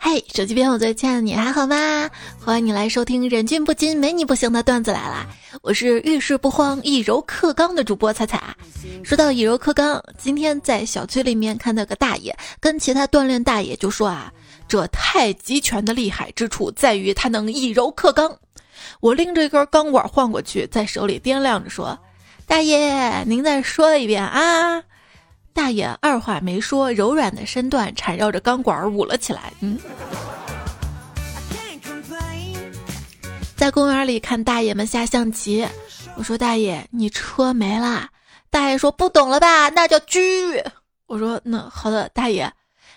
嘿，手机边我最亲爱的你还好吗？欢迎你来收听《忍俊不禁，没你不行》的段子来啦！我是遇事不慌、以柔克刚的主播彩彩。说到以柔克刚，今天在小区里面看到个大爷跟其他锻炼大爷就说啊，这太极拳的厉害之处在于它能以柔克刚。我拎着一根钢管晃过去，在手里掂量着说：“大爷，您再说一遍啊！”大爷二话没说，柔软的身段缠绕着钢管舞了起来。嗯，在公园里看大爷们下象棋，我说：“大爷，你车没啦？”大爷说：“不懂了吧？那叫车。”我说：“那好的，大爷，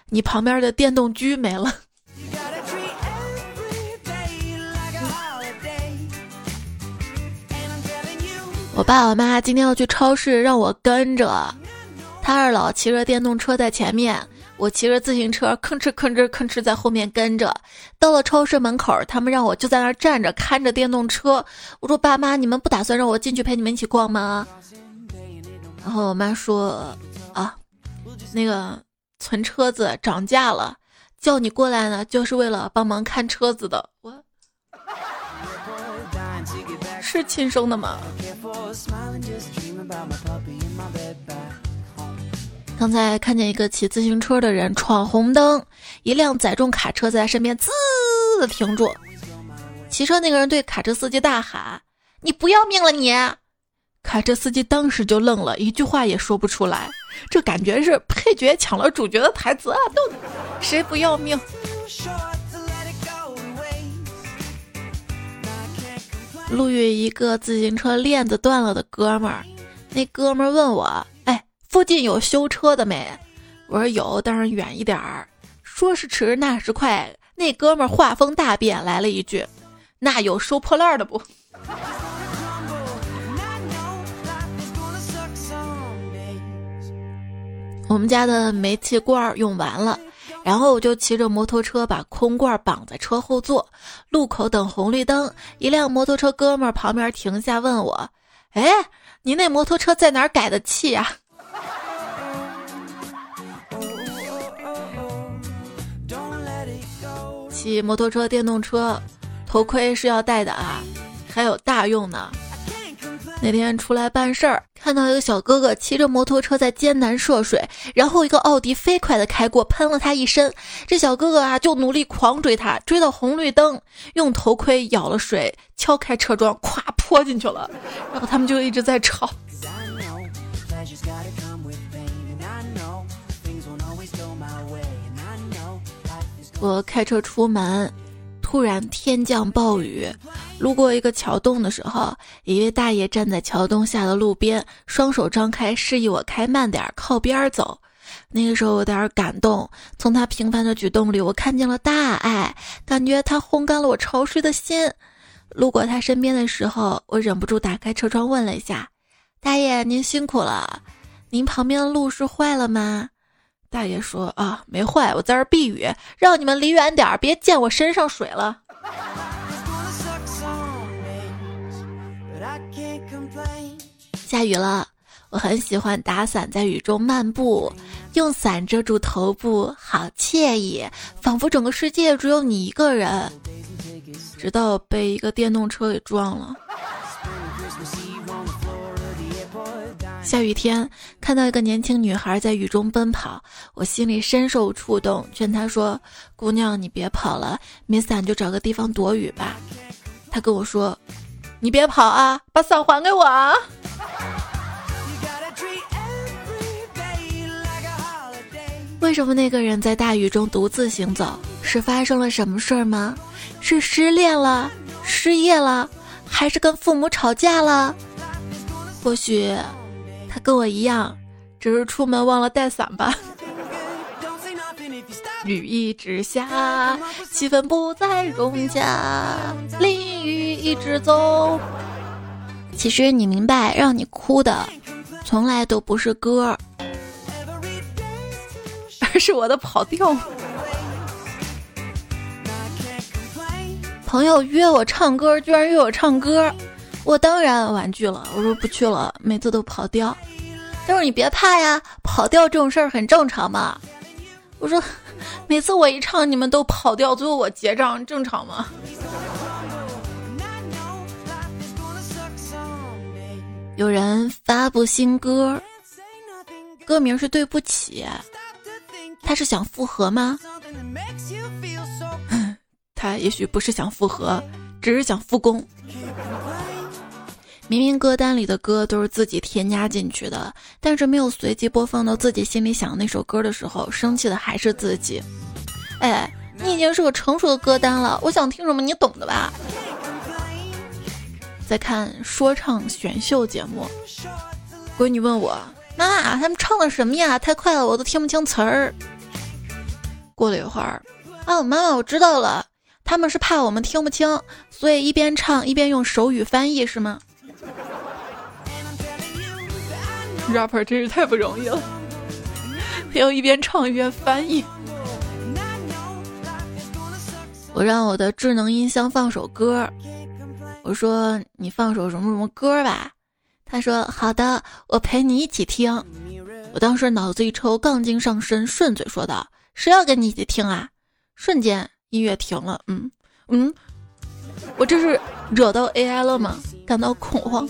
你旁边的电动车没了。”我爸我妈今天要去超市，让我跟着。他二老骑着电动车在前面，我骑着自行车吭哧吭哧吭哧在后面跟着。到了超市门口，他们让我就在那儿站着看着电动车。我说：“爸妈，你们不打算让我进去陪你们一起逛吗？”然后我妈说：“啊，那个存车子涨价了，叫你过来呢，就是为了帮忙看车子的。”我。是亲生的吗？刚才看见一个骑自行车的人闯红灯，一辆载重卡车在他身边滋停住。骑车那个人对卡车司机大喊：“你不要命了你！”卡车司机当时就愣了，一句话也说不出来。这感觉是配角抢了主角的台词啊！都谁不要命？路遇一个自行车链子断了的哥们儿，那哥们儿问我：“，附近有修车的没？”我说：“有，但是远一点儿。”说时迟，那时快，那哥们儿画风大变，来了一句：“那有收破烂的不？”我们家的煤气罐用完了。然后我就骑着摩托车把空罐绑在车后座，路口等红绿灯，一辆摩托车哥们儿旁边停下问我：“哎，你那摩托车在哪儿改的气呀？”骑摩托车、电动车，头盔是要戴的啊，还有大用呢。那天出来办事儿，看到一个小哥哥骑着摩托车在艰难涉水，然后一个奥迪飞快的开过，喷了他一身。这小哥哥啊，就努力狂追他，追到红绿灯，用头盔舀了水，敲开车窗，咵泼进去了。然后他们就一直在吵。我开车出门。突然天降暴雨，路过一个桥洞的时候，一位大爷站在桥洞下的路边，双手张开，示意我开慢点，靠边走。那个时候有点感动，从他平凡的举动里，我看见了大爱，感觉他烘干了我潮湿的心。路过他身边的时候，我忍不住打开车窗问了一下：“大爷，您辛苦了，您旁边的路是坏了吗？”大爷说：“啊，没坏，我在这避雨，让你们离远点儿，别溅我身上水了。”下雨了，我很喜欢打伞在雨中漫步，用伞遮住头部，好惬意，仿佛整个世界只有你一个人。直到被一个电动车给撞了。下雨天，看到一个年轻女孩在雨中奔跑，我心里深受触动，劝她说：“姑娘，你别跑了，没伞就找个地方躲雨吧。”她跟我说：“你别跑啊，把伞还给我啊！”为什么那个人在大雨中独自行走？是发生了什么事儿吗？是失恋了、失业了，还是跟父母吵架了？或许……跟我一样，只是出门忘了带伞吧。雨一直下，气氛不再融洽，淋雨一直走。其实你明白，让你哭的，从来都不是歌，而是我的跑调。朋友约我唱歌，居然约我唱歌。我当然婉拒了，我说不去了，每次都跑调。他说你别怕呀，跑调这种事儿很正常嘛。我说，每次我一唱，你们都跑调，最后我结账，正常吗？有人发布新歌，歌名是对不起，他是想复合吗？他也许不是想复合，只是想复工。明明歌单里的歌都是自己添加进去的，但是没有随机播放到自己心里想的那首歌的时候，生气的还是自己。哎，你已经是个成熟的歌单了，我想听什么你懂的吧？在看说唱选秀节目，闺女问我：“妈妈，他们唱的什么呀？太快了，我都听不清词儿。”过了一会儿，哦，妈妈，我知道了，他们是怕我们听不清，所以一边唱一边用手语翻译，是吗？rapper 真是太不容易了，要一边唱一边翻译。我让我的智能音箱放首歌，我说你放首什么什么歌吧，他说好的，我陪你一起听。我当时脑子一抽，杠精上身，顺嘴说道：“谁要跟你一起听啊？”瞬间音乐停了，嗯嗯，我这是惹到 AI 了吗？感到恐慌。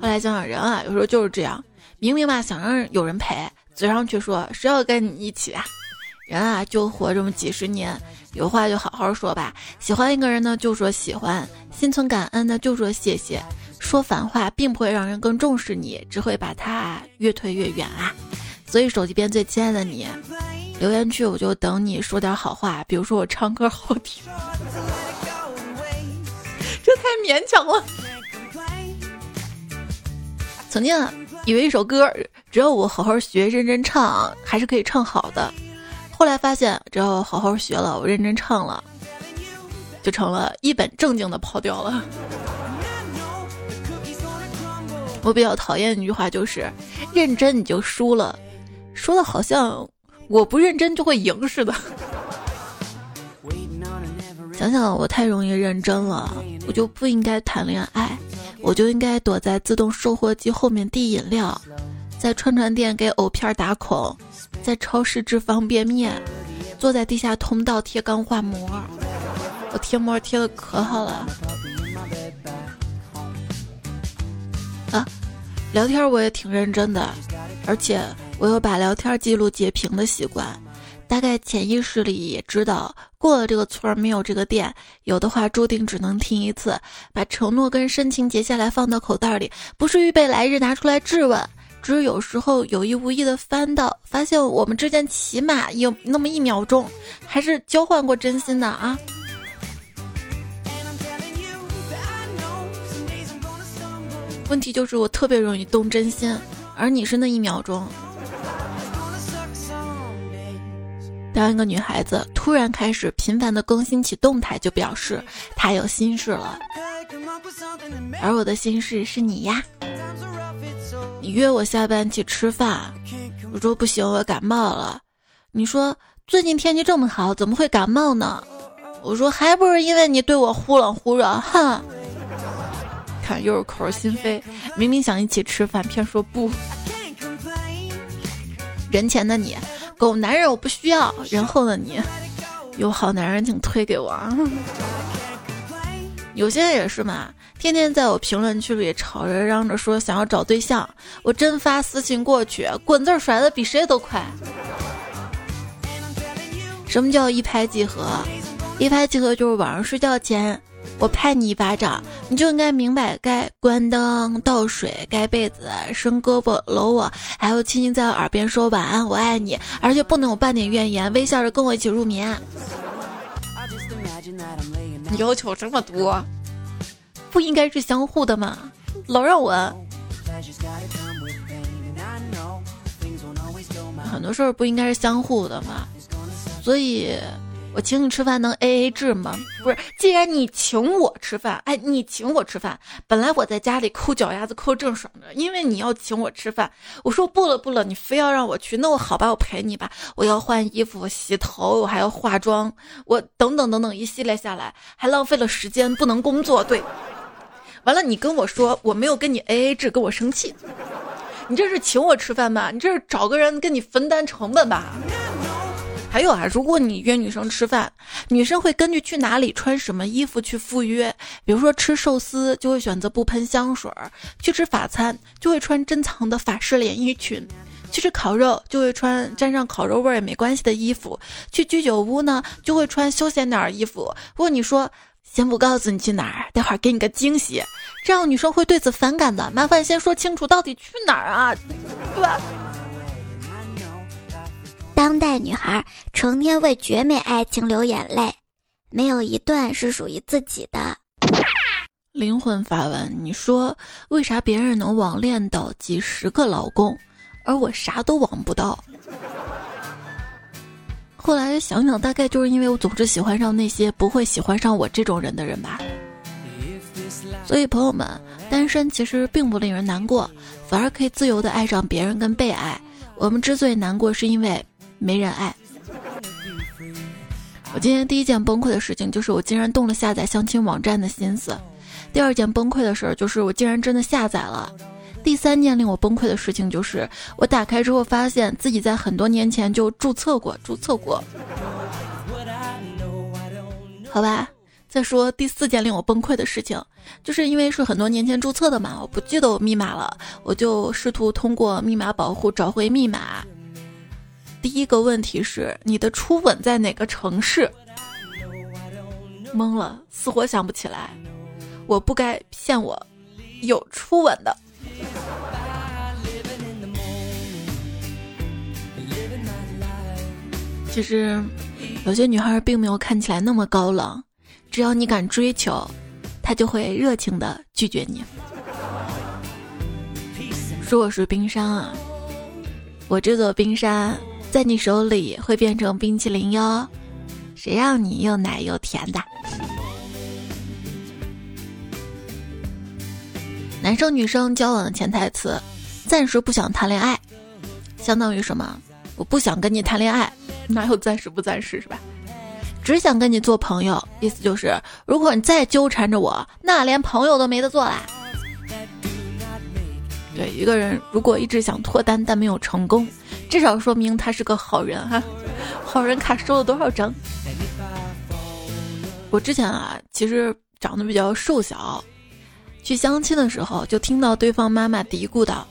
后来想想人啊，有时候就是这样，明明吧想让有人陪，嘴上却说谁要跟你一起啊？人啊就活这么几十年，有话就好好说吧。喜欢一个人呢，就说喜欢；心存感恩呢，就说谢谢。说反话并不会让人更重视你，只会把他越推越远啊。所以手机边最亲爱的你，留言区我就等你说点好话，比如说我唱歌好听，这太勉强了。曾经，以为一首歌只要我好好学、认真唱，还是可以唱好的。后来发现，只要好好学了，我认真唱了，就成了一本正经的跑调了。我比较讨厌一句话，就是“认真你就输了”，说的好像我不认真就会赢似的。想想我太容易认真了，我就不应该谈恋爱。我就应该躲在自动售货机后面递饮料，在串串店给藕片打孔，在超市制方便面，坐在地下通道贴钢化膜。我贴膜贴的可好了。啊，聊天我也挺认真的，而且我有把聊天记录截屏的习惯。大概潜意识里也知道，过了这个村儿没有这个店，有的话注定只能听一次。把承诺跟深情截下来放到口袋里，不是预备来日拿出来质问，只是有时候有意无意的翻到，发现我们之间起码有那么一秒钟，还是交换过真心的啊。问题就是我特别容易动真心，而你是那一秒钟。当一个女孩子突然开始频繁的更新起动态，就表示她有心事了。而我的心事是你呀。你约我下班去吃饭，我说不行，我感冒了。你说最近天气这么好，怎么会感冒呢？我说还不是因为你对我忽冷忽热，哼。看又是口是心非，明明想一起吃饭，偏说不。人前的你。狗男人我不需要，人后的？你有好男人请推给我。有些人也是嘛，天天在我评论区里吵着嚷着说想要找对象，我真发私信过去，滚字甩的比谁都快。什么叫一拍即合？一拍即合就是晚上睡觉前。我拍你一巴掌，你就应该明白该关灯、倒水、盖被子、伸胳膊搂我，还有轻轻在我耳边说晚安，我爱你，而且不能有半点怨言，微笑着跟我一起入眠。你要求这么多，不应该是相互的吗？老让我，很多事儿不应该是相互的吗？所以。我请你吃饭能 A A 制吗？不是，既然你请我吃饭，哎，你请我吃饭，本来我在家里抠脚丫子抠正爽着，因为你要请我吃饭，我说不了不了，你非要让我去，那我好吧，我陪你吧，我要换衣服、洗头，我还要化妆，我等等等等一系列下来，还浪费了时间，不能工作。对，完了，你跟我说我没有跟你 A A 制，跟我生气，你这是请我吃饭吧？你这是找个人跟你分担成本吧？还有啊，如果你约女生吃饭，女生会根据去哪里穿什么衣服去赴约。比如说吃寿司就会选择不喷香水儿，去吃法餐就会穿珍藏的法式连衣裙，去吃烤肉就会穿沾上烤肉味儿也没关系的衣服，去居酒屋呢就会穿休闲点儿衣服。如果你说先不告诉你去哪儿，待会儿给你个惊喜，这样女生会对此反感的。麻烦先说清楚到底去哪儿啊，对吧？当代女孩成天为绝美爱情流眼泪，没有一段是属于自己的。灵魂发问：你说为啥别人能网恋到几十个老公，而我啥都网不到？后来想想，大概就是因为我总是喜欢上那些不会喜欢上我这种人的人吧。所以朋友们，单身其实并不令人难过，反而可以自由的爱上别人跟被爱。我们之所以难过，是因为。没人爱。我今天第一件崩溃的事情就是我竟然动了下载相亲网站的心思。第二件崩溃的事儿就是我竟然真的下载了。第三件令我崩溃的事情就是我打开之后发现自己在很多年前就注册过，注册过。好吧，再说第四件令我崩溃的事情，就是因为是很多年前注册的嘛，我不记得我密码了，我就试图通过密码保护找回密码。第一个问题是你的初吻在哪个城市？懵了，死活想不起来。我不该骗我，有初吻的。其实，有些女孩并没有看起来那么高冷，只要你敢追求，她就会热情的拒绝你。说我是冰山啊，我这座冰山。在你手里会变成冰淇淋哟，谁让你又奶又甜的？男生女生交往的潜台词，暂时不想谈恋爱，相当于什么？我不想跟你谈恋爱，哪有暂时不暂时是吧？只想跟你做朋友，意思就是，如果你再纠缠着我，那连朋友都没得做啦。对一个人，如果一直想脱单但没有成功。至少说明他是个好人哈，好人卡收了多少张？我之前啊，其实长得比较瘦小，去相亲的时候就听到对方妈妈嘀咕道：“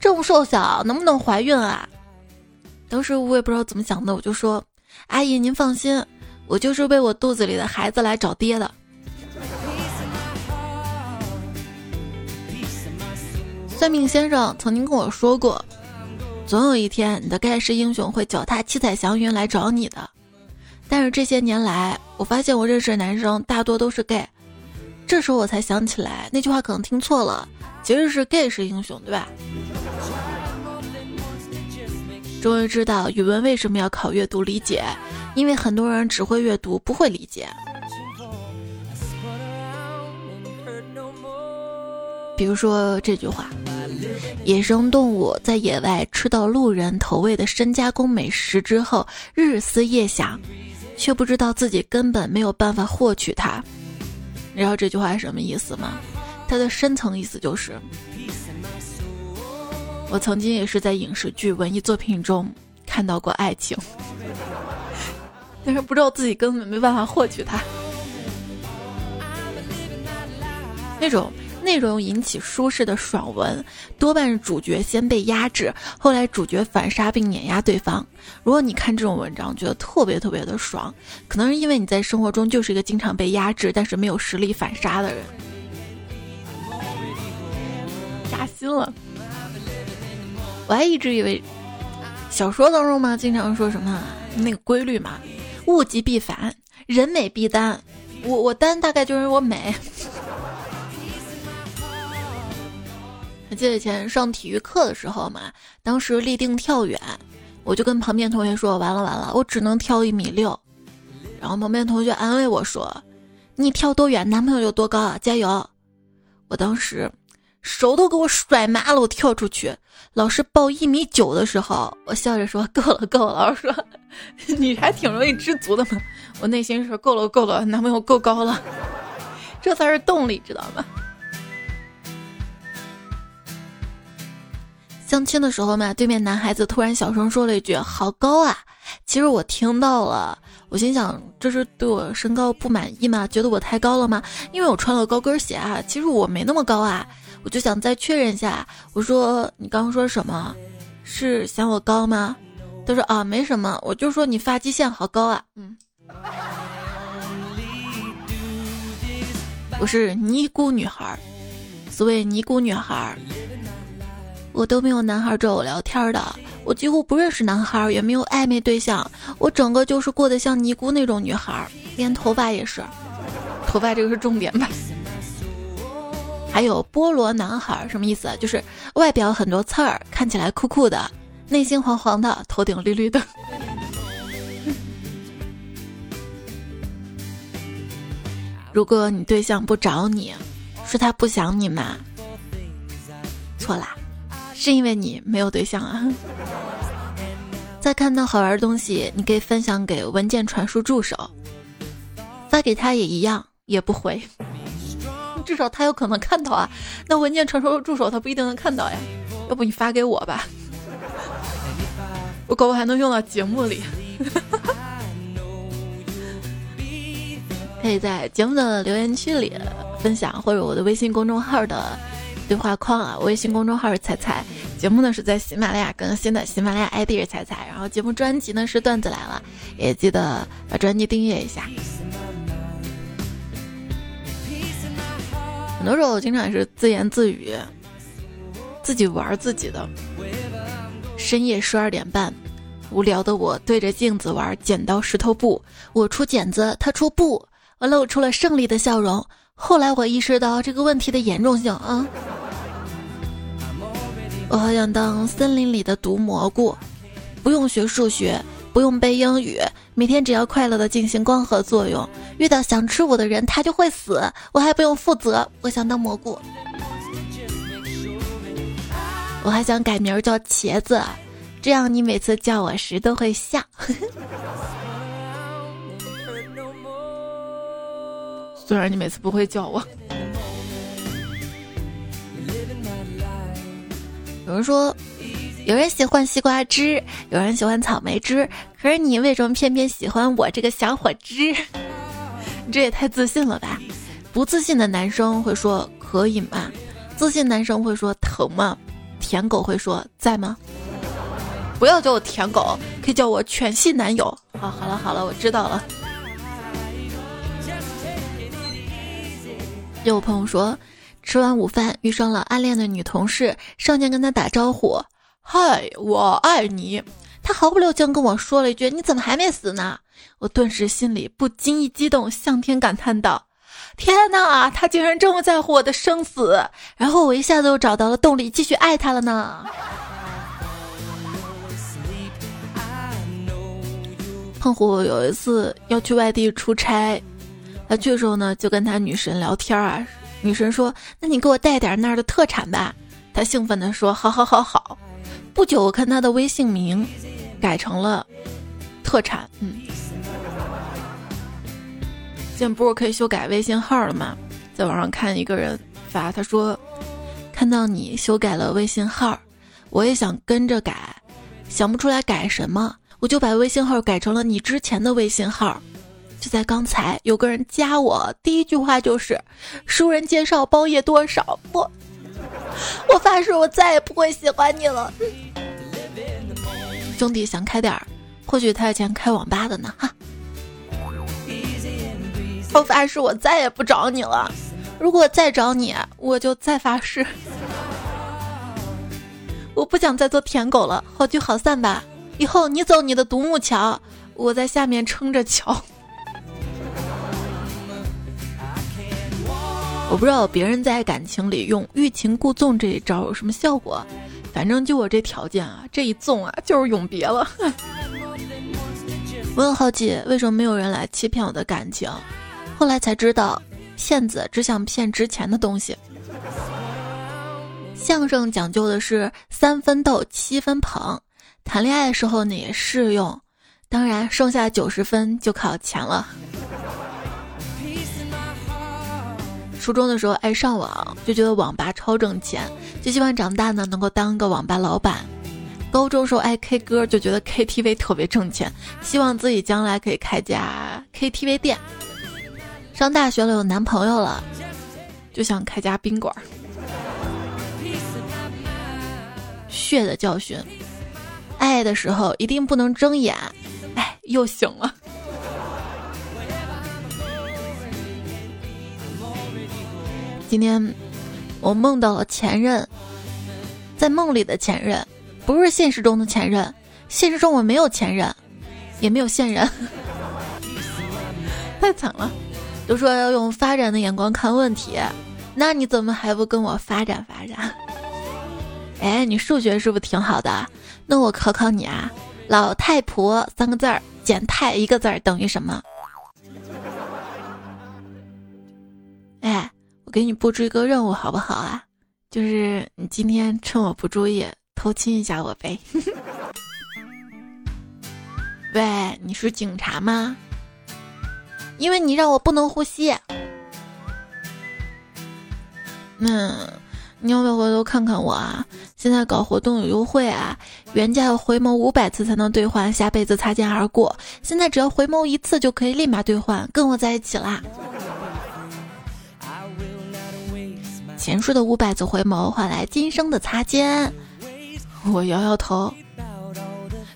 这么瘦小，能不能怀孕啊？”当时我也不知道怎么想的，我就说：“阿姨您放心，我就是为我肚子里的孩子来找爹的。” 算命先生曾经跟我说过。总有一天，你的盖世英雄会脚踏七彩祥云来找你的。但是这些年来，我发现我认识的男生大多都是 gay。这时候我才想起来，那句话可能听错了，其实是 gay 是英雄，对吧？终于知道语文为什么要考阅读理解，因为很多人只会阅读，不会理解。比如说这句话。野生动物在野外吃到路人投喂的深加工美食之后，日思夜想，却不知道自己根本没有办法获取它。你知道这句话是什么意思吗？它的深层意思就是，我曾经也是在影视剧、文艺作品中看到过爱情，但是不知道自己根本没办法获取它，那种。内容引起舒适的爽文，多半是主角先被压制，后来主角反杀并碾压对方。如果你看这种文章，觉得特别特别的爽，可能是因为你在生活中就是一个经常被压制，但是没有实力反杀的人。扎心了，我还一直以为小说当中嘛，经常说什么那个规律嘛，物极必反，人美必单。我我单大概就是我美。记得以前上体育课的时候嘛，当时立定跳远，我就跟旁边同学说：“完了完了，我只能跳一米六。”然后旁边同学安慰我说：“你跳多远，男朋友有多高啊？加油！”我当时手都给我甩麻了，我跳出去。老师报一米九的时候，我笑着说：“够了够了。”老师说：“ 你还挺容易知足的嘛。”我内心说：“够了够了，男朋友够高了，这才是动力，知道吗？”相亲的时候嘛，对面男孩子突然小声说了一句“好高啊”，其实我听到了，我心想这是对我身高不满意吗？觉得我太高了吗？因为我穿了高跟鞋啊，其实我没那么高啊，我就想再确认一下。我说你刚刚说什么？是嫌我高吗？他说啊，没什么，我就说你发际线好高啊。嗯，我是尼姑女孩，所谓尼姑女孩。我都没有男孩找我聊天的，我几乎不认识男孩，也没有暧昧对象，我整个就是过得像尼姑那种女孩，连头发也是，头发这个是重点吧。还有菠萝男孩什么意思？就是外表很多刺儿，看起来酷酷的，内心黄黄的，头顶绿绿的。如果你对象不找你，是他不想你吗？错啦。是因为你没有对象啊！再看到好玩的东西，你可以分享给文件传输助手，发给他也一样，也不回。至少他有可能看到啊。那文件传输助手他不一定能看到呀。要不你发给我吧，我搞不还能用到节目里。可以在节目的留言区里分享，或者我的微信公众号的。对话框啊，微信公众号是彩彩，节目呢是在喜马拉雅更新的，喜马拉雅 ID 是彩彩，然后节目专辑呢是段子来了，也记得把专辑订阅一下。很多时候我经常是自言自语，自己玩自己的。深夜十二点半，无聊的我对着镜子玩剪刀石头布，我出剪子，他出布，我露出了胜利的笑容。后来我意识到这个问题的严重性啊！我好想当森林里的毒蘑菇，不用学数学，不用背英语，每天只要快乐的进行光合作用。遇到想吃我的人，他就会死，我还不用负责。我想当蘑菇，我还想改名叫茄子，这样你每次叫我时都会笑。虽然你每次不会叫我，有人说，有人喜欢西瓜汁，有人喜欢草莓汁，可是你为什么偏偏喜欢我这个小火汁？你 这也太自信了吧！不自信的男生会说可以吗？自信男生会说疼吗？舔狗会说在吗？不要叫我舔狗，可以叫我犬系男友。好，好了，好了，我知道了。有朋友说，吃完午饭遇上了暗恋的女同事，上前跟她打招呼：“嗨，我爱你。”她毫不留情跟我说了一句：“你怎么还没死呢？”我顿时心里不禁一激动，向天感叹道：“天哪，他竟然这么在乎我的生死！”然后我一下子又找到了动力，继续爱他了呢。胖虎有一次要去外地出差。他去的时候呢，就跟他女神聊天啊。女神说：“那你给我带点那儿的特产吧。”他兴奋地说：“好好好好。”不久，我看他的微信名改成了“特产”。嗯，现在不是可以修改微信号了吗？在网上看一个人发，他说：“看到你修改了微信号，我也想跟着改，想不出来改什么，我就把微信号改成了你之前的微信号。”就在刚才，有个人加我，第一句话就是“熟人介绍包夜多少”，我我发誓我再也不会喜欢你了。兄弟想开点儿，或许他以前开网吧的呢，哈。我发誓我再也不找你了，如果再找你，我就再发誓，我不想再做舔狗了，好聚好散吧。以后你走你的独木桥，我在下面撑着桥。我不知道别人在感情里用欲擒故纵这一招有什么效果，反正就我这条件啊，这一纵啊就是永别了。我很好奇，为什么没有人来欺骗我的感情？后来才知道，骗子只想骗值钱的东西。相声讲究的是三分逗，七分捧，谈恋爱的时候呢也适用，当然剩下九十分就靠钱了。初中的时候爱上网，就觉得网吧超挣钱，就希望长大呢能够当个网吧老板。高中时候爱 K 歌，就觉得 KTV 特别挣钱，希望自己将来可以开家 KTV 店。上大学了有男朋友了，就想开家宾馆。血的教训，爱的时候一定不能睁眼。哎，又醒了。今天我梦到了前任，在梦里的前任。不是现实中的前任，现实中我没有前任，也没有现任，太惨了。都说要用发展的眼光看问题，那你怎么还不跟我发展发展？哎，你数学是不是挺好的？那我考考你啊，老太婆三个字儿减太一个字儿等于什么？哎，给你布置一个任务好不好啊？就是你今天趁我不注意。偷亲一下我呗！喂，你是警察吗？因为你让我不能呼吸。嗯，你要不要回头看看我啊？现在搞活动有优惠啊，原价要回眸五百次才能兑换，下辈子擦肩而过。现在只要回眸一次就可以立马兑换，跟我在一起啦！前世的五百次回眸换来今生的擦肩。我摇摇头，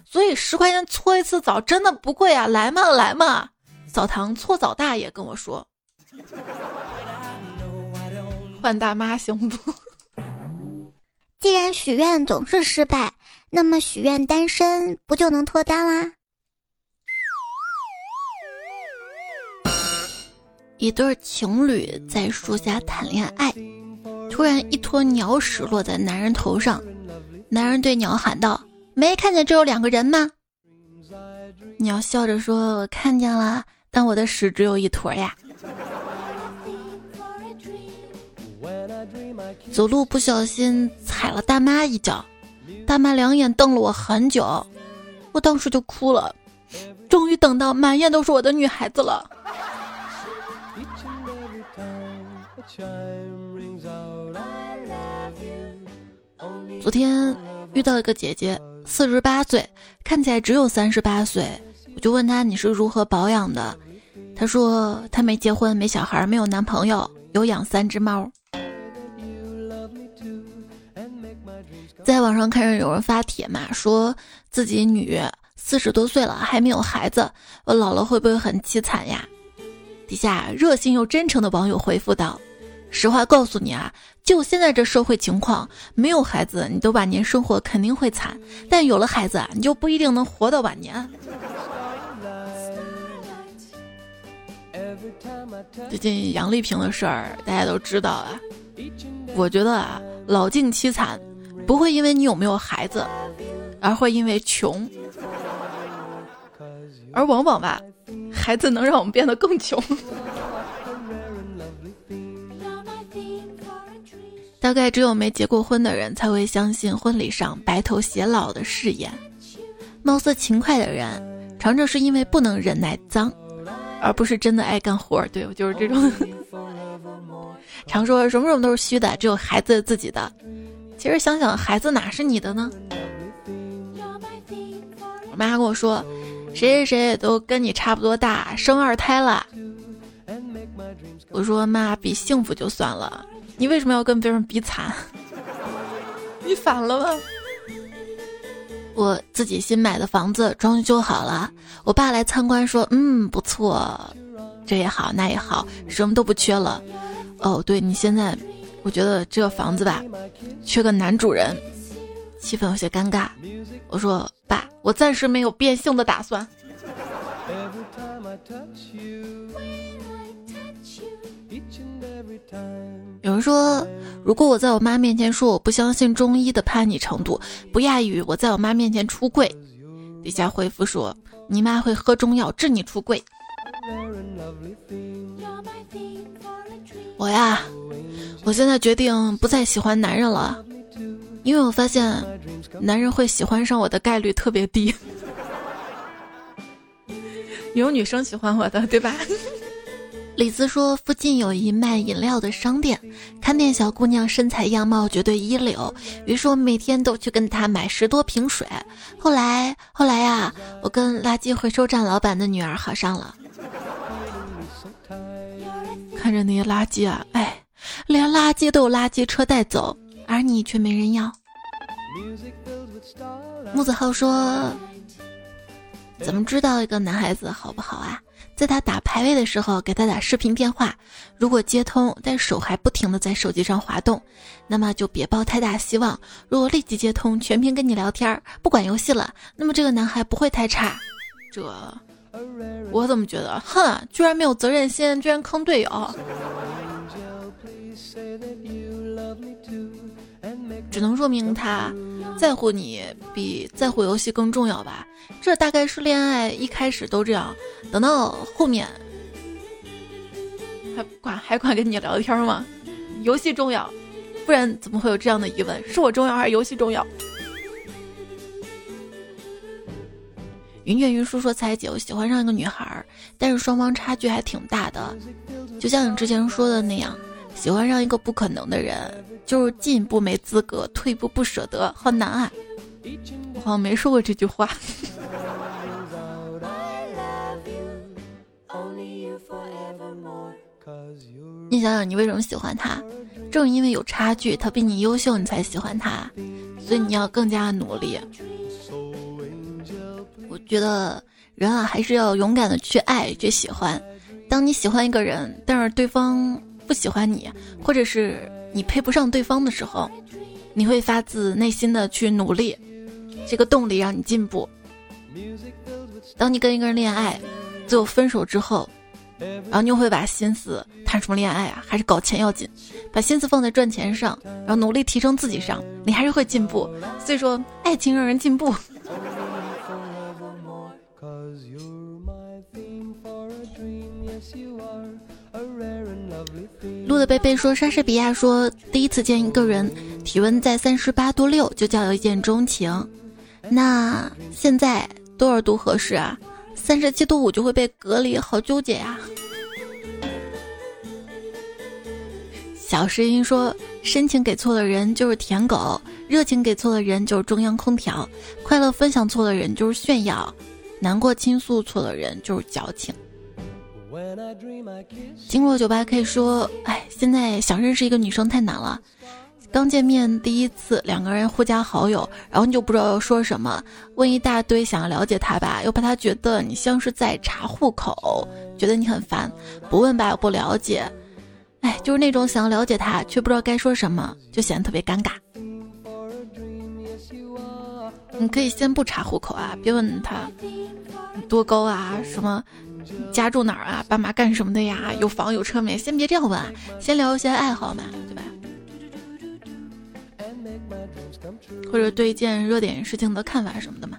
所以十块钱搓一次澡真的不贵啊！来嘛来嘛，澡堂搓澡大爷跟我说，换大妈行不？既然许愿总是失败，那么许愿单身不就能脱单啦？一对情侣在树下谈恋爱，突然一坨鸟屎落在男人头上。男人对鸟喊道：“没看见这有两个人吗？”鸟笑着说：“我看见了，但我的屎只有一坨呀。”走路不小心踩了大妈一脚，大妈两眼瞪了我很久，我当时就哭了。终于等到满眼都是我的女孩子了。昨天遇到一个姐姐，四十八岁，看起来只有三十八岁。我就问她你是如何保养的，她说她没结婚，没小孩，没有男朋友，有养三只猫。在网上看见有人发帖嘛，说自己女四十多岁了还没有孩子，我老了会不会很凄惨呀？底下热心又真诚的网友回复道。实话告诉你啊，就现在这社会情况，没有孩子，你的晚年生活肯定会惨；但有了孩子，你就不一定能活到晚年。最近杨丽萍的事儿，大家都知道啊。我觉得啊，老境凄惨，不会因为你有没有孩子，而会因为穷。而往往吧，孩子能让我们变得更穷。大概只有没结过婚的人才会相信婚礼上白头偕老的誓言。貌似勤快的人，常常是因为不能忍耐脏，而不是真的爱干活。对我就是这种。常说什么什么都是虚的，只有孩子自己的。其实想想，孩子哪是你的呢？我妈跟我说，谁谁谁都跟你差不多大，生二胎了。我说妈，比幸福就算了。你为什么要跟别人比惨？你反了吗？我自己新买的房子装修好了，我爸来参观说：“嗯，不错，这也好那也好，什么都不缺了。”哦，对你现在，我觉得这个房子吧，缺个男主人，气氛有些尴尬。我说：“爸，我暂时没有变性的打算。”有人说，如果我在我妈面前说我不相信中医的叛逆程度，不亚于我在我妈面前出柜。底下回复说，你妈会喝中药治你出柜。我呀，我现在决定不再喜欢男人了，因为我发现，男人会喜欢上我的概率特别低。有女生喜欢我的，对吧？李子说：“附近有一卖饮料的商店，看店小姑娘身材样貌绝对一流，于是我每天都去跟她买十多瓶水。后来，后来呀，我跟垃圾回收站老板的女儿好上了。看着那些垃圾啊，哎，连垃圾都有垃圾车带走，而你却没人要。”木子浩说：“怎么知道一个男孩子好不好啊？”在他打排位的时候，给他打视频电话，如果接通，但手还不停的在手机上滑动，那么就别抱太大希望。如果立即接通，全屏跟你聊天，不管游戏了，那么这个男孩不会太差。这，我怎么觉得，哼，居然没有责任心，居然坑队友。只能说明他在乎你比在乎游戏更重要吧。这大概是恋爱一开始都这样，等到后面还管还管跟你聊天吗？游戏重要，不然怎么会有这样的疑问？是我重要还是游戏重要？云卷云舒说：“彩姐，我喜欢上一个女孩，但是双方差距还挺大的，就像你之前说的那样。”喜欢上一个不可能的人，就是进步没资格，退步不舍得，好难啊！我好像没说过这句话。你想想，你为什么喜欢他？正因为有差距，他比你优秀，你才喜欢他，所以你要更加努力。我觉得人啊，还是要勇敢的去爱，去喜欢。当你喜欢一个人，但是对方。不喜欢你，或者是你配不上对方的时候，你会发自内心的去努力，这个动力让你进步。当你跟一个人恋爱，最后分手之后，然后你又会把心思谈什么恋爱啊？还是搞钱要紧，把心思放在赚钱上，然后努力提升自己上，你还是会进步。所以说，爱情让人进步。路的贝贝说：“莎士比亚说，第一次见一个人，体温在三十八度六就叫一见钟情。那现在多少度合适啊？三十七度五就会被隔离，好纠结呀。”小声音说：“深情给错了人就是舔狗，热情给错了人就是中央空调，快乐分享错了人就是炫耀，难过倾诉错了人就是矫情。”经过酒吧可以说，哎，现在想认识一个女生太难了。刚见面第一次，两个人互加好友，然后你就不知道要说什么，问一大堆，想要了解她吧，又怕她觉得你像是在查户口，觉得你很烦；不问吧，又不了解。哎，就是那种想要了解她，却不知道该说什么，就显得特别尴尬。你可以先不查户口啊，别问她多高啊，什么。家住哪儿啊？爸妈干什么的呀？有房有车没？先别这样问，啊先聊一些爱好嘛，对吧？或者对一件热点事情的看法什么的嘛。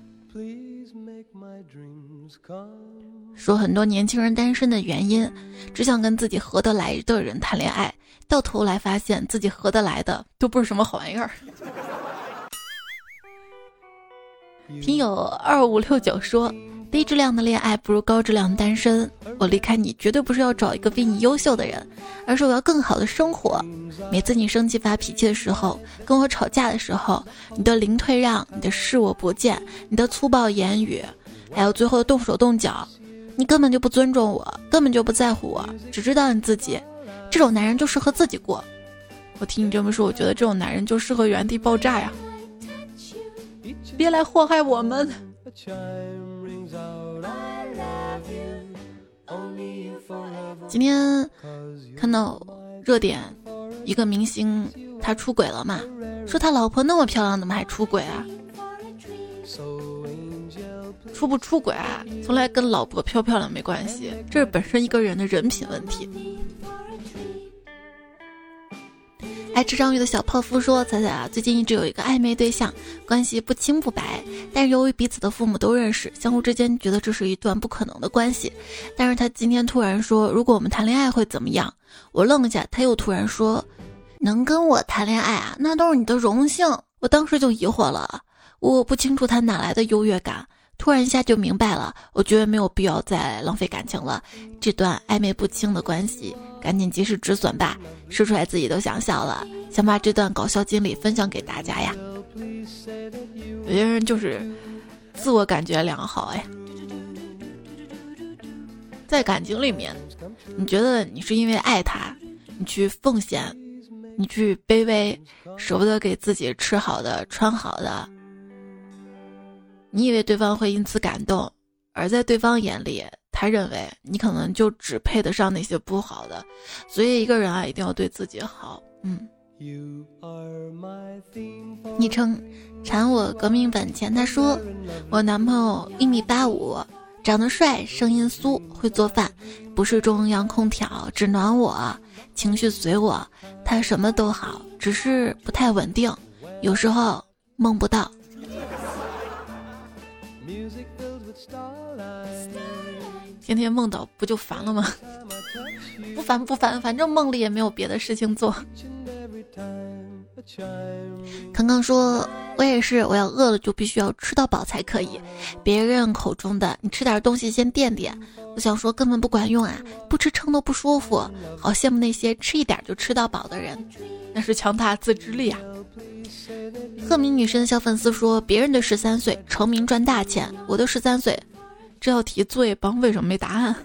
说很多年轻人单身的原因，只想跟自己合得来的人谈恋爱，到头来发现自己合得来的都不是什么好玩意儿。听友二五六九说。低质量的恋爱不如高质量单身。我离开你绝对不是要找一个比你优秀的人，而是我要更好的生活。每次你生气发脾气的时候，跟我吵架的时候，你的零退让，你的视我不见，你的粗暴言语，还有最后的动手动脚，你根本就不尊重我，根本就不在乎我，只知道你自己。这种男人就适合自己过。我听你这么说，我觉得这种男人就适合原地爆炸呀！别来祸害我们。今天看到热点，一个明星他出轨了嘛？说他老婆那么漂亮，怎么还出轨啊？出不出轨啊？从来跟老婆漂不漂亮没关系，这是本身一个人的人品问题。爱吃章鱼的小泡芙说：“彩彩啊，最近一直有一个暧昧对象，关系不清不白，但是由于彼此的父母都认识，相互之间觉得这是一段不可能的关系。但是他今天突然说，如果我们谈恋爱会怎么样？我愣一下，他又突然说，能跟我谈恋爱啊，那都是你的荣幸。我当时就疑惑了，我不清楚他哪来的优越感，突然一下就明白了，我觉得没有必要再浪费感情了。这段暧昧不清的关系，赶紧及时止损吧。说出来自己都想笑了，想把这段搞笑经历分享给大家呀。有些人就是自我感觉良好哎，在感情里面，你觉得你是因为爱他，你去奉献，你去卑微，舍不得给自己吃好的、穿好的。你以为对方会因此感动，而在对方眼里，他认为你可能就只配得上那些不好的。所以一个人啊，一定要对自己好。嗯。昵称馋我革命本钱，他说我男朋友一米八五，长得帅，声音酥，会做饭，不是中央空调，只暖我，情绪随我，他什么都好，只是不太稳定，有时候梦不到。天天梦到不就烦了吗？不烦不烦，反正梦里也没有别的事情做。康康说：“我也是，我要饿了就必须要吃到饱才可以。别人口中的你吃点东西先垫垫，我想说根本不管用啊！不吃撑都不舒服。好羡慕那些吃一点就吃到饱的人，那是强大自制力啊。”赫敏女神的小粉丝说：“别人的十三岁成名赚大钱，我的十三岁。”这道题作业帮为什么没答案？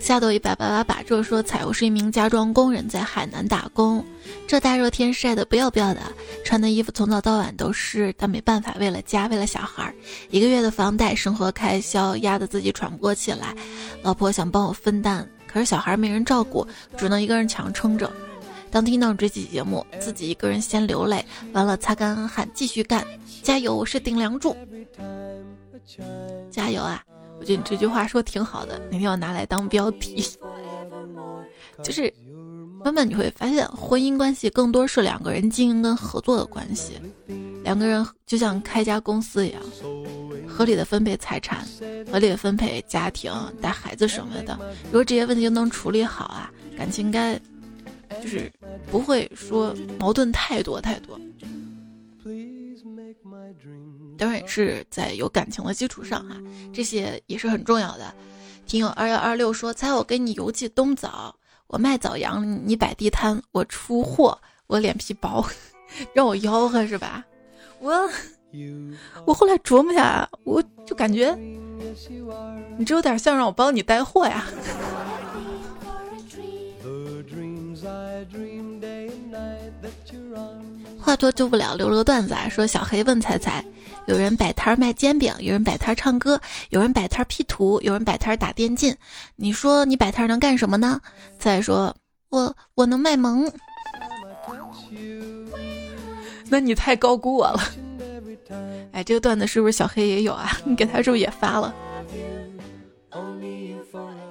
夏豆一百八八把这说：“彩我是一名家装工人，在海南打工。这大热天晒的不要不要的，穿的衣服从早到晚都湿。但没办法，为了家，为了小孩，一个月的房贷、生活开销压得自己喘不过气来。老婆想帮我分担，可是小孩没人照顾，只能一个人强撑着。当听到这期节目，自己一个人先流泪，完了擦干汗继续干。”加油，我是顶梁柱。加油啊！我觉得你这句话说挺好的，哪天要拿来当标题。就是慢慢你会发现，婚姻关系更多是两个人经营跟合作的关系。两个人就像开家公司一样，合理的分配财产，合理的分配家庭、带孩子什么的。如果这些问题能处理好啊，感情应该就是不会说矛盾太多太多。当然也是在有感情的基础上啊，这些也是很重要的。听友二幺二六说：“猜我给你邮寄冬枣，我卖枣阳，你摆地摊，我出货，我脸皮薄，让我吆喝是吧？”我我后来琢磨下，我就感觉你这有点像让我帮你带货呀。话多救不了，留了个段子啊，说小黑问彩彩，有人摆摊卖煎饼，有人摆摊唱歌，有人摆摊 P 图，有人摆摊打电竞，你说你摆摊能干什么呢？彩说，我我能卖萌。那你太高估我了。哎，这个段子是不是小黑也有啊？你给他是不是也发了？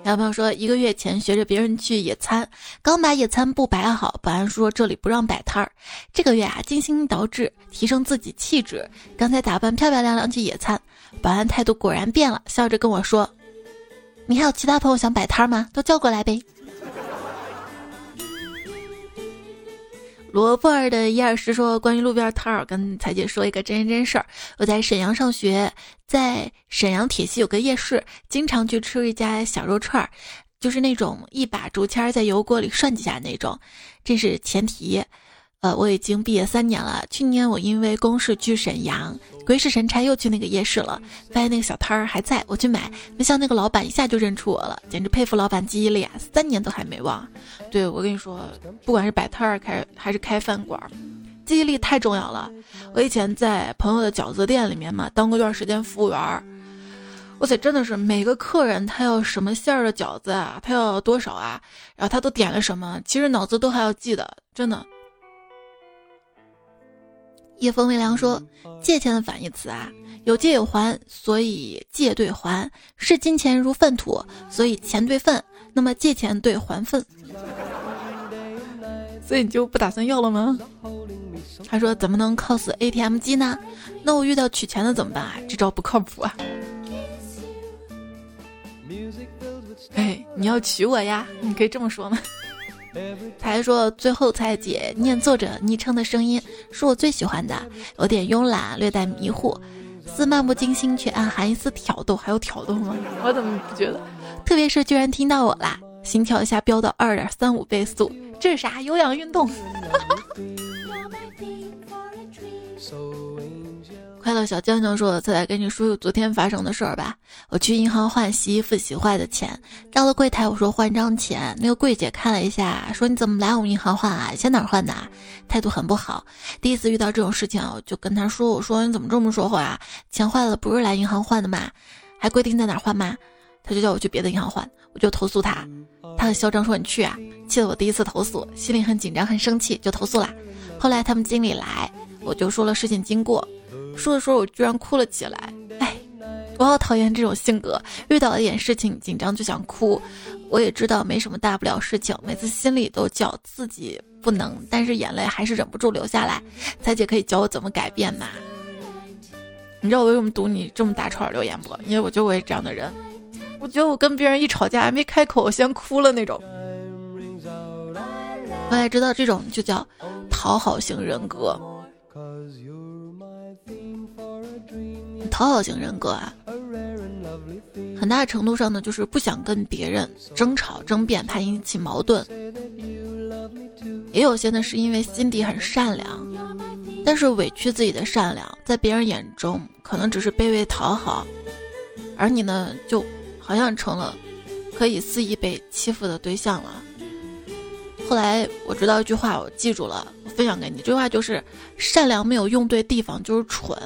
小朋友说，一个月前学着别人去野餐，刚把野餐布摆好，保安说这里不让摆摊儿。这个月啊，精心捯饬提升自己气质，刚才打扮漂漂亮亮去野餐，保安态度果然变了，笑着跟我说：“你还有其他朋友想摆摊吗？都叫过来呗。”萝卜儿的一二十说，关于路边摊儿，跟彩姐说一个真人真事儿。我在沈阳上学，在沈阳铁西有个夜市，经常去吃一家小肉串儿，就是那种一把竹签在油锅里涮几下那种，这是前提。呃，我已经毕业三年了。去年我因为公事去沈阳，鬼使神差又去那个夜市了，发现那个小摊儿还在，我去买，没想那个老板一下就认出我了，简直佩服老板记忆力啊，三年都还没忘。对我跟你说，不管是摆摊儿开还是开饭馆，记忆力太重要了。我以前在朋友的饺子店里面嘛，当过一段时间服务员儿，哇塞，真的是每个客人他要什么馅儿的饺子啊，他要多少啊，然后他都点了什么，其实脑子都还要记得，真的。夜风微凉说：“借钱的反义词啊，有借有还，所以借对还；视金钱如粪土，所以钱对粪。那么借钱对还粪，所以你就不打算要了吗？”他说：“怎么能 cos ATM 机呢？那我遇到取钱的怎么办啊？这招不靠谱啊！”哎，你要娶我呀？你可以这么说吗？他还说最后蔡姐念作者昵称的声音是我最喜欢的，有点慵懒，略带迷糊，似漫不经心却暗含一丝挑逗。还有挑逗吗？我怎么不觉得？特别是居然听到我啦，心跳一下飙到二点三五倍速，这是啥有氧运动？快乐小酱酱说：“再来跟你说说昨天发生的事儿吧。我去银行换洗衣服洗坏的钱，到了柜台我说换张钱，那个柜姐看了一下，说你怎么来我们银行换啊？先哪换的？态度很不好。第一次遇到这种事情，我就跟他说：我说你怎么这么说话啊？钱坏了不是来银行换的吗？还规定在哪换吗？他就叫我去别的银行换，我就投诉他。他很嚣张说你去啊，气得我第一次投诉，心里很紧张很生气，就投诉了。后来他们经理来，我就说了事情经过。”说着说着，我居然哭了起来。哎，我好讨厌这种性格，遇到一点事情紧张就想哭。我也知道没什么大不了事情，每次心里都叫自己不能，但是眼泪还是忍不住流下来。彩姐可以教我怎么改变吗？你知道我为什么读你这么大串留言不？因为我就我也这样的人。我觉得我跟别人一吵架还没开口，我先哭了那种。我也知道这种就叫讨好型人格。讨好型人格啊，很大程度上呢，就是不想跟别人争吵争辩，怕引起矛盾。也有些呢，是因为心底很善良，但是委屈自己的善良，在别人眼中可能只是卑微讨好，而你呢，就好像成了可以肆意被欺负的对象了。后来我知道一句话，我记住了，我分享给你。这句话就是：善良没有用对地方就是蠢。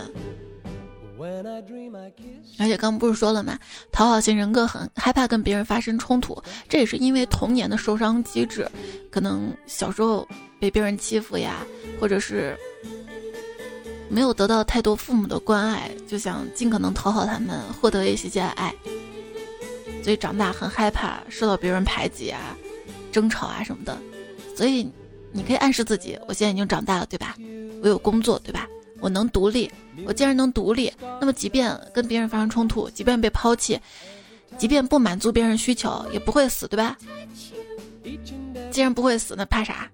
而且刚不是说了吗？讨好型人格很害怕跟别人发生冲突，这也是因为童年的受伤机制，可能小时候被别人欺负呀，或者是没有得到太多父母的关爱，就想尽可能讨好他们，获得一些些爱，所以长大很害怕受到别人排挤啊、争吵啊什么的。所以你可以暗示自己，我现在已经长大了，对吧？我有工作，对吧？我能独立，我既然能独立，那么即便跟别人发生冲突，即便被抛弃，即便不满足别人需求，也不会死，对吧？既然不会死，那怕啥？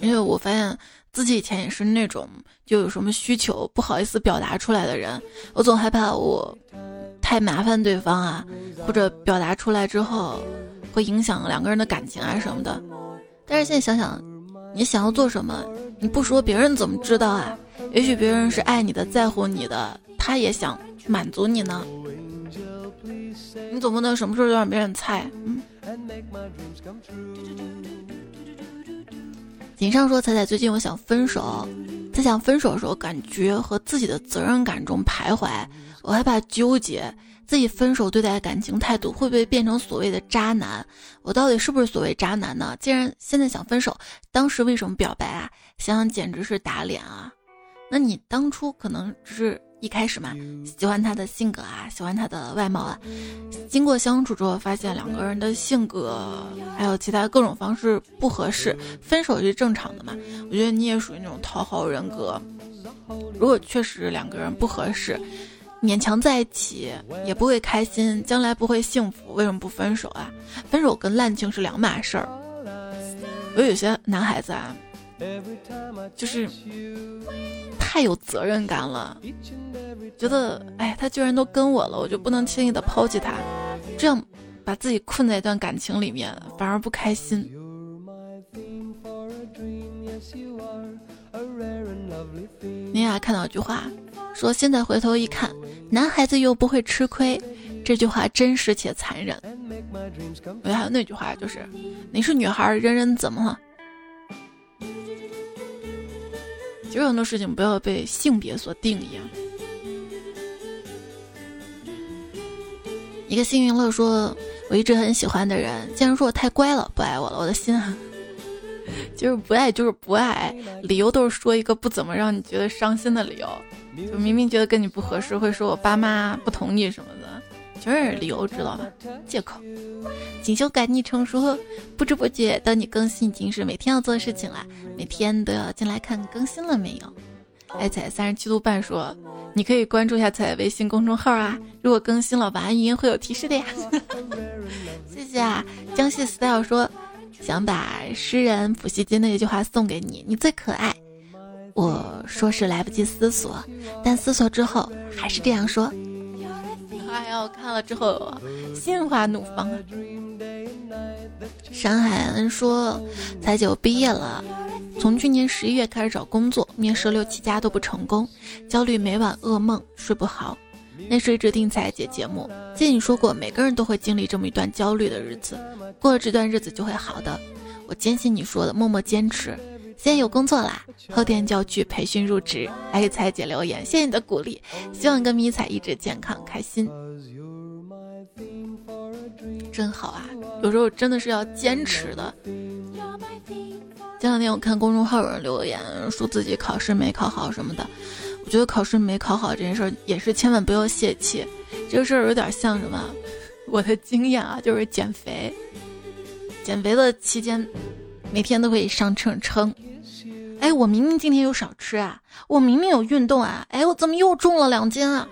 因为我发现自己以前也是那种就有什么需求不好意思表达出来的人，我总害怕我太麻烦对方啊，或者表达出来之后会影响两个人的感情啊什么的。但是现在想想，你想要做什么，你不说别人怎么知道啊？也许别人是爱你的，在乎你的，他也想满足你呢。你总不能什么事都让别人猜。嗯。锦上说：“彩彩，最近我想分手，在想分手的时候，感觉和自己的责任感中徘徊，我害怕纠结自己分手对待感情态度会不会变成所谓的渣男？我到底是不是所谓渣男呢？既然现在想分手，当时为什么表白啊？想想简直是打脸啊！”那你当初可能只是一开始嘛，喜欢他的性格啊，喜欢他的外貌啊，经过相处之后，发现两个人的性格还有其他各种方式不合适，分手是正常的嘛。我觉得你也属于那种讨好人格。如果确实两个人不合适，勉强在一起也不会开心，将来不会幸福，为什么不分手啊？分手跟滥情是两码事儿。我有些男孩子啊。就是太有责任感了，觉得哎，他居然都跟我了，我就不能轻易的抛弃他，这样把自己困在一段感情里面，反而不开心。你俩看到一句话，说现在回头一看，男孩子又不会吃亏，这句话真实且残忍。我还有那句话，就是你是女孩，人人怎么了？其实很多事情不要被性别所定义。一个幸运乐说：“我一直很喜欢的人，竟然说我太乖了，不爱我了。我的心啊，就是不爱，就是不爱，理由都是说一个不怎么让你觉得伤心的理由。就明明觉得跟你不合适，会说我爸妈不同意什么的。”全是理由，知道吧？借口。锦绣改昵称说，不知不觉等你更新已经是每天要做的事情了，每天都要进来看更新了没有。爱彩三十七度半说，你可以关注一下彩微信公众号啊，如果更新了，晚安语音会有提示的呀。谢谢啊。江西 style 说，想把诗人普希金的一句话送给你，你最可爱。我说是来不及思索，但思索之后还是这样说。哎呀，我看了之后心花怒放。山海恩说：“彩姐，我毕业了，从去年十一月开始找工作，面试六七家都不成功，焦虑，每晚噩梦，睡不好。那时一直听彩姐节目，记得你说过，每个人都会经历这么一段焦虑的日子，过了这段日子就会好的。我坚信你说的，默默坚持。现在有工作啦，后天就要去培训入职。来给彩姐留言，谢谢你的鼓励，希望跟迷彩一直健康开心。真好啊，有时候真的是要坚持的。前两天我看公众号有人留言说自己考试没考好什么的。我觉得考试没考好这件事也是千万不要泄气，这个事儿有点像什么？我的经验啊，就是减肥。减肥的期间，每天都会上秤称。哎，我明明今天有少吃啊，我明明有运动啊，哎，我怎么又重了两斤啊？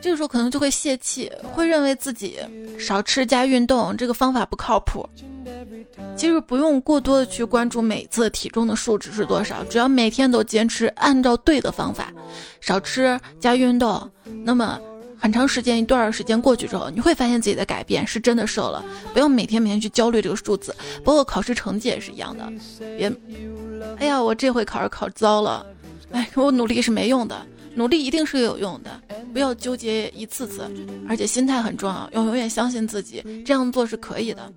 这个时候可能就会泄气，会认为自己少吃加运动这个方法不靠谱。其实不用过多的去关注每次体重的数值是多少，只要每天都坚持按照对的方法，少吃加运动，那么很长时间一段时间过去之后，你会发现自己的改变是真的瘦了。不要每天每天去焦虑这个数字，包括考试成绩也是一样的。别，哎呀，我这回考试考糟了，哎，我努力是没用的，努力一定是有用的。不要纠结一次次，而且心态很重要，要永远相信自己，这样做是可以的。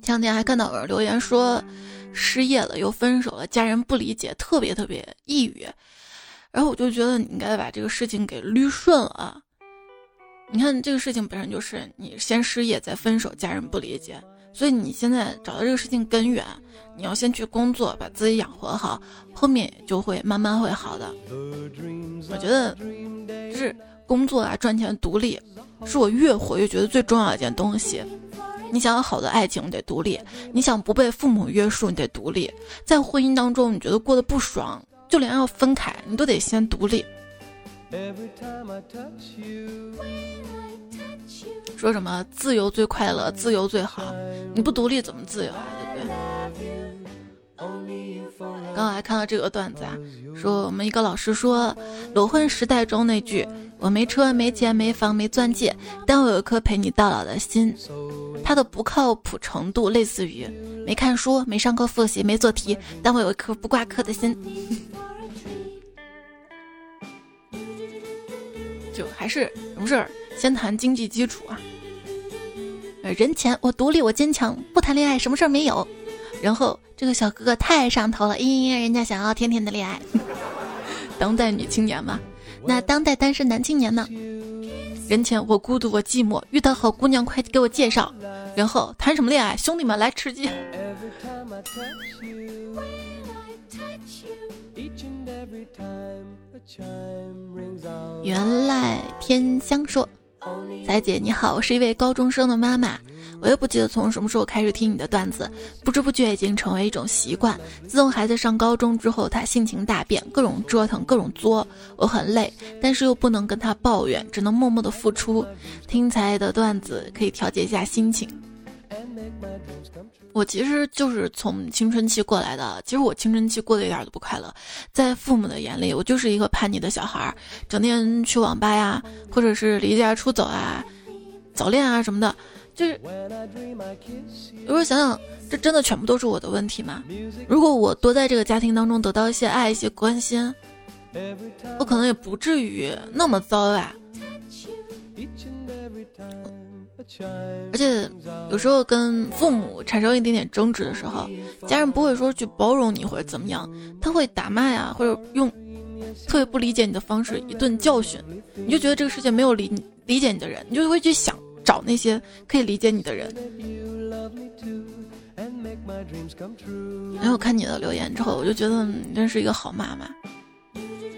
前两天还看到有人留言说，失业了又分手了，家人不理解，特别特别抑郁。然后我就觉得你应该把这个事情给捋顺了。你看这个事情本身就是你先失业再分手，家人不理解，所以你现在找到这个事情根源，你要先去工作，把自己养活好，后面就会慢慢会好的。我觉得就是工作啊，赚钱独立，是我越活越觉得最重要的一件东西。你想要好的爱情，你得独立；你想不被父母约束，你得独立。在婚姻当中，你觉得过得不爽，就连要分开，你都得先独立。说什么自由最快乐，自由最好？你不独立怎么自由啊？对不对？刚刚还看到这个段子啊，说我们一个老师说，裸婚时代中那句“我没车没钱没房没钻戒，但我有一颗陪你到老的心”，它的不靠谱程度类似于没看书没上课复习没做题，但我有一颗不挂科的心。就还是什么事儿，先谈经济基础啊。人前我独立我坚强，不谈恋爱什么事儿没有。然后这个小哥哥太上头了，嘤嘤人家想要甜甜的恋爱。当代女青年嘛，那当代单身男青年呢？人前我孤独我寂寞，遇到好姑娘快给我介绍。然后谈什么恋爱？兄弟们来吃鸡。原来天香说，彩姐你好，我是一位高中生的妈妈。我也不记得从什么时候开始听你的段子，不知不觉已经成为一种习惯。自从孩子上高中之后，他性情大变，各种折腾，各种作，我很累，但是又不能跟他抱怨，只能默默的付出。听才的段子可以调节一下心情。我其实就是从青春期过来的，其实我青春期过得一点都不快乐，在父母的眼里，我就是一个叛逆的小孩，整天去网吧呀，或者是离家出走啊，早恋啊什么的。就是有时候想想，这真的全部都是我的问题吗？如果我多在这个家庭当中得到一些爱、一些关心，我可能也不至于那么糟吧。而且有时候跟父母产生一点点争执的时候，家人不会说去包容你或者怎么样，他会打骂呀，或者用特别不理解你的方式一顿教训，你就觉得这个世界没有理理解你的人，你就会去想。找那些可以理解你的人。然后看你的留言之后，我就觉得你真是一个好妈妈。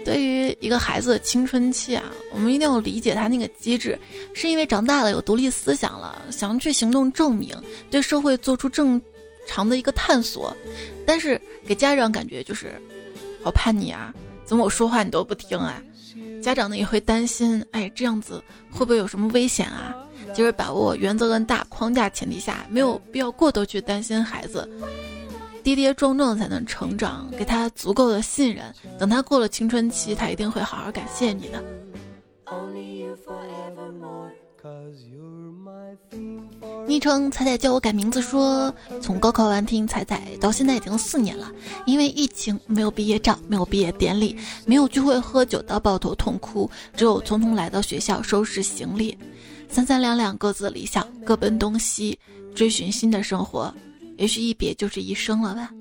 对于一个孩子的青春期啊，我们一定要理解他那个机制，是因为长大了有独立思想了，想去行动证明，对社会做出正常的一个探索。但是给家长感觉就是好叛逆啊，怎么我说话你都不听啊？家长呢也会担心，哎，这样子会不会有什么危险啊？就是把握原则跟大框架前提下，没有必要过多去担心孩子，跌跌撞撞才能成长，给他足够的信任，等他过了青春期，他一定会好好感谢你的。昵称彩彩叫我改名字，说从高考完听彩彩到现在已经四年了，因为疫情没有毕业照，没有毕业典礼，没有聚会喝酒到抱头痛哭，只有匆匆来到学校收拾行李，三三两两各自理想，各奔东西，追寻新的生活，也许一别就是一生了吧。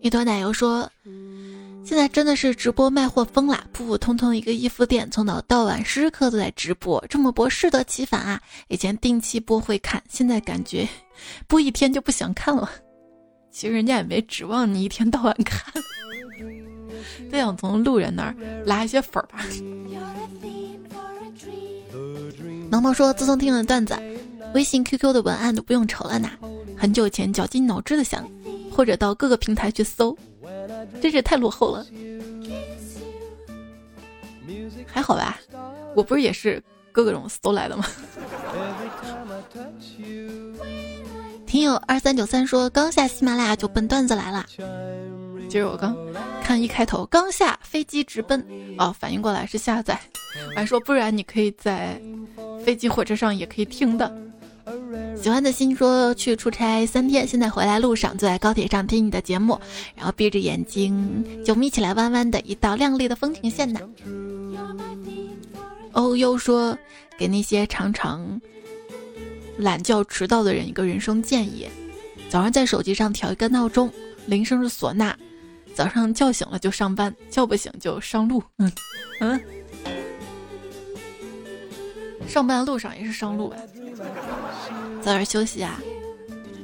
一坨奶油说。现在真的是直播卖货疯啦！普普通通一个衣服店，从早到晚时时刻都在直播，这么播适得其反啊！以前定期播会看，现在感觉 播一天就不想看了。其实人家也没指望你一天到晚看，就想从路人那儿拉一些粉儿吧。毛毛说，自从听了段子，微信、QQ 的文案都不用愁了呢。很久前绞尽脑汁的想，或者到各个平台去搜。真是太落后了，还好吧？我不是也是各个种搜来的吗？听友二三九三说刚下喜马拉雅就奔段子来了，今儿我刚看一开头刚下飞机直奔，哦，反应过来是下载，还说不然你可以在飞机火车上也可以听的。喜欢的心说去出差三天，现在回来路上就在高铁上听你的节目，然后闭着眼睛就眯起来弯弯的一道亮丽的风景线呢。欧优说给那些常常懒觉迟到的人一个人生建议：早上在手机上调一个闹钟，铃声是唢呐，早上叫醒了就上班，叫不醒就上路。嗯嗯。上班路上也是上路呗，早点休息啊！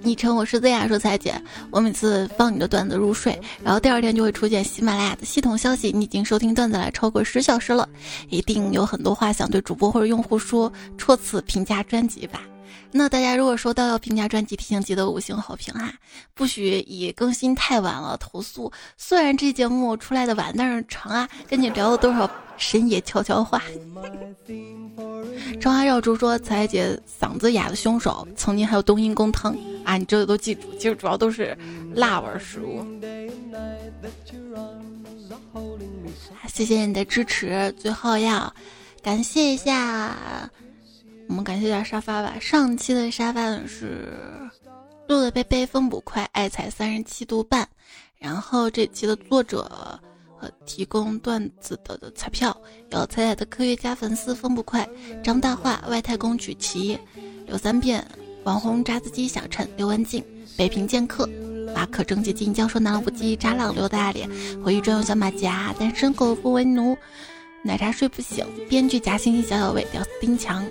昵称我是 Z 啊说彩姐，我每次放你的段子入睡，然后第二天就会出现喜马拉雅的系统消息，你已经收听段子来超过十小时了，一定有很多话想对主播或者用户说，戳此评价专辑吧。那大家如果收到要评价专辑，提醒记得五星好评哈，不许以更新太晚了投诉。虽然这节目出来的晚，但是长啊，跟你聊了多少深夜悄悄话。长花绕珠说：“彩姐嗓子哑的凶手，曾经还有冬阴功汤啊，你这个都记住。其实主要都是辣味食物。”谢谢你的支持，最后要感谢一下。我们感谢一下沙发吧。上期的沙发是录的贝贝风不快，爱才三十七度半。然后这期的作者和提供段子的的彩票有彩彩的科学家粉丝风不快，张大话外太空曲奇，刘三变网红炸子鸡小陈刘文静北平剑客马可正接近教授南老不羁扎浪刘大脸回忆专用小马甲单身狗不为奴奶茶睡不醒编剧夹星星小小伟屌丝丁强。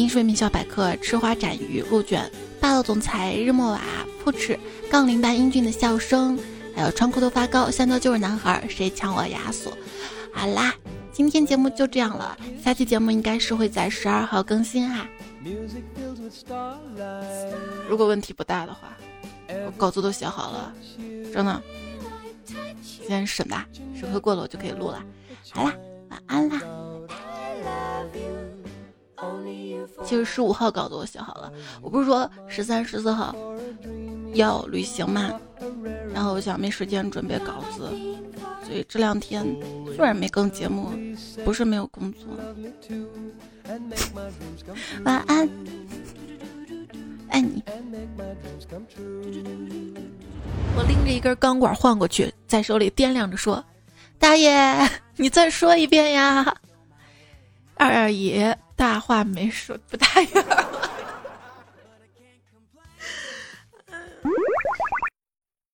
英睡名校百科，吃花斩鱼，鹿卷，霸道总裁日莫瓦，扑哧，杠铃般英俊的笑声，还有穿裤头发高，香蕉就是男孩，谁抢我亚索？好啦，今天节目就这样了，下期节目应该是会在十二号更新哈。如果问题不大的话，我稿子都写好了，真的，今天审吧，审核过了我就可以录了。好啦，晚安啦。其实十五号稿子我写好了，我不是说十三、十四号要旅行嘛，然后我想没时间准备稿子，所以这两天虽然没更节目，不是没有工作。晚安，爱你。我拎着一根钢管晃过去，在手里掂量着说：“大爷，你再说一遍呀。”二二爷。大话没说不答应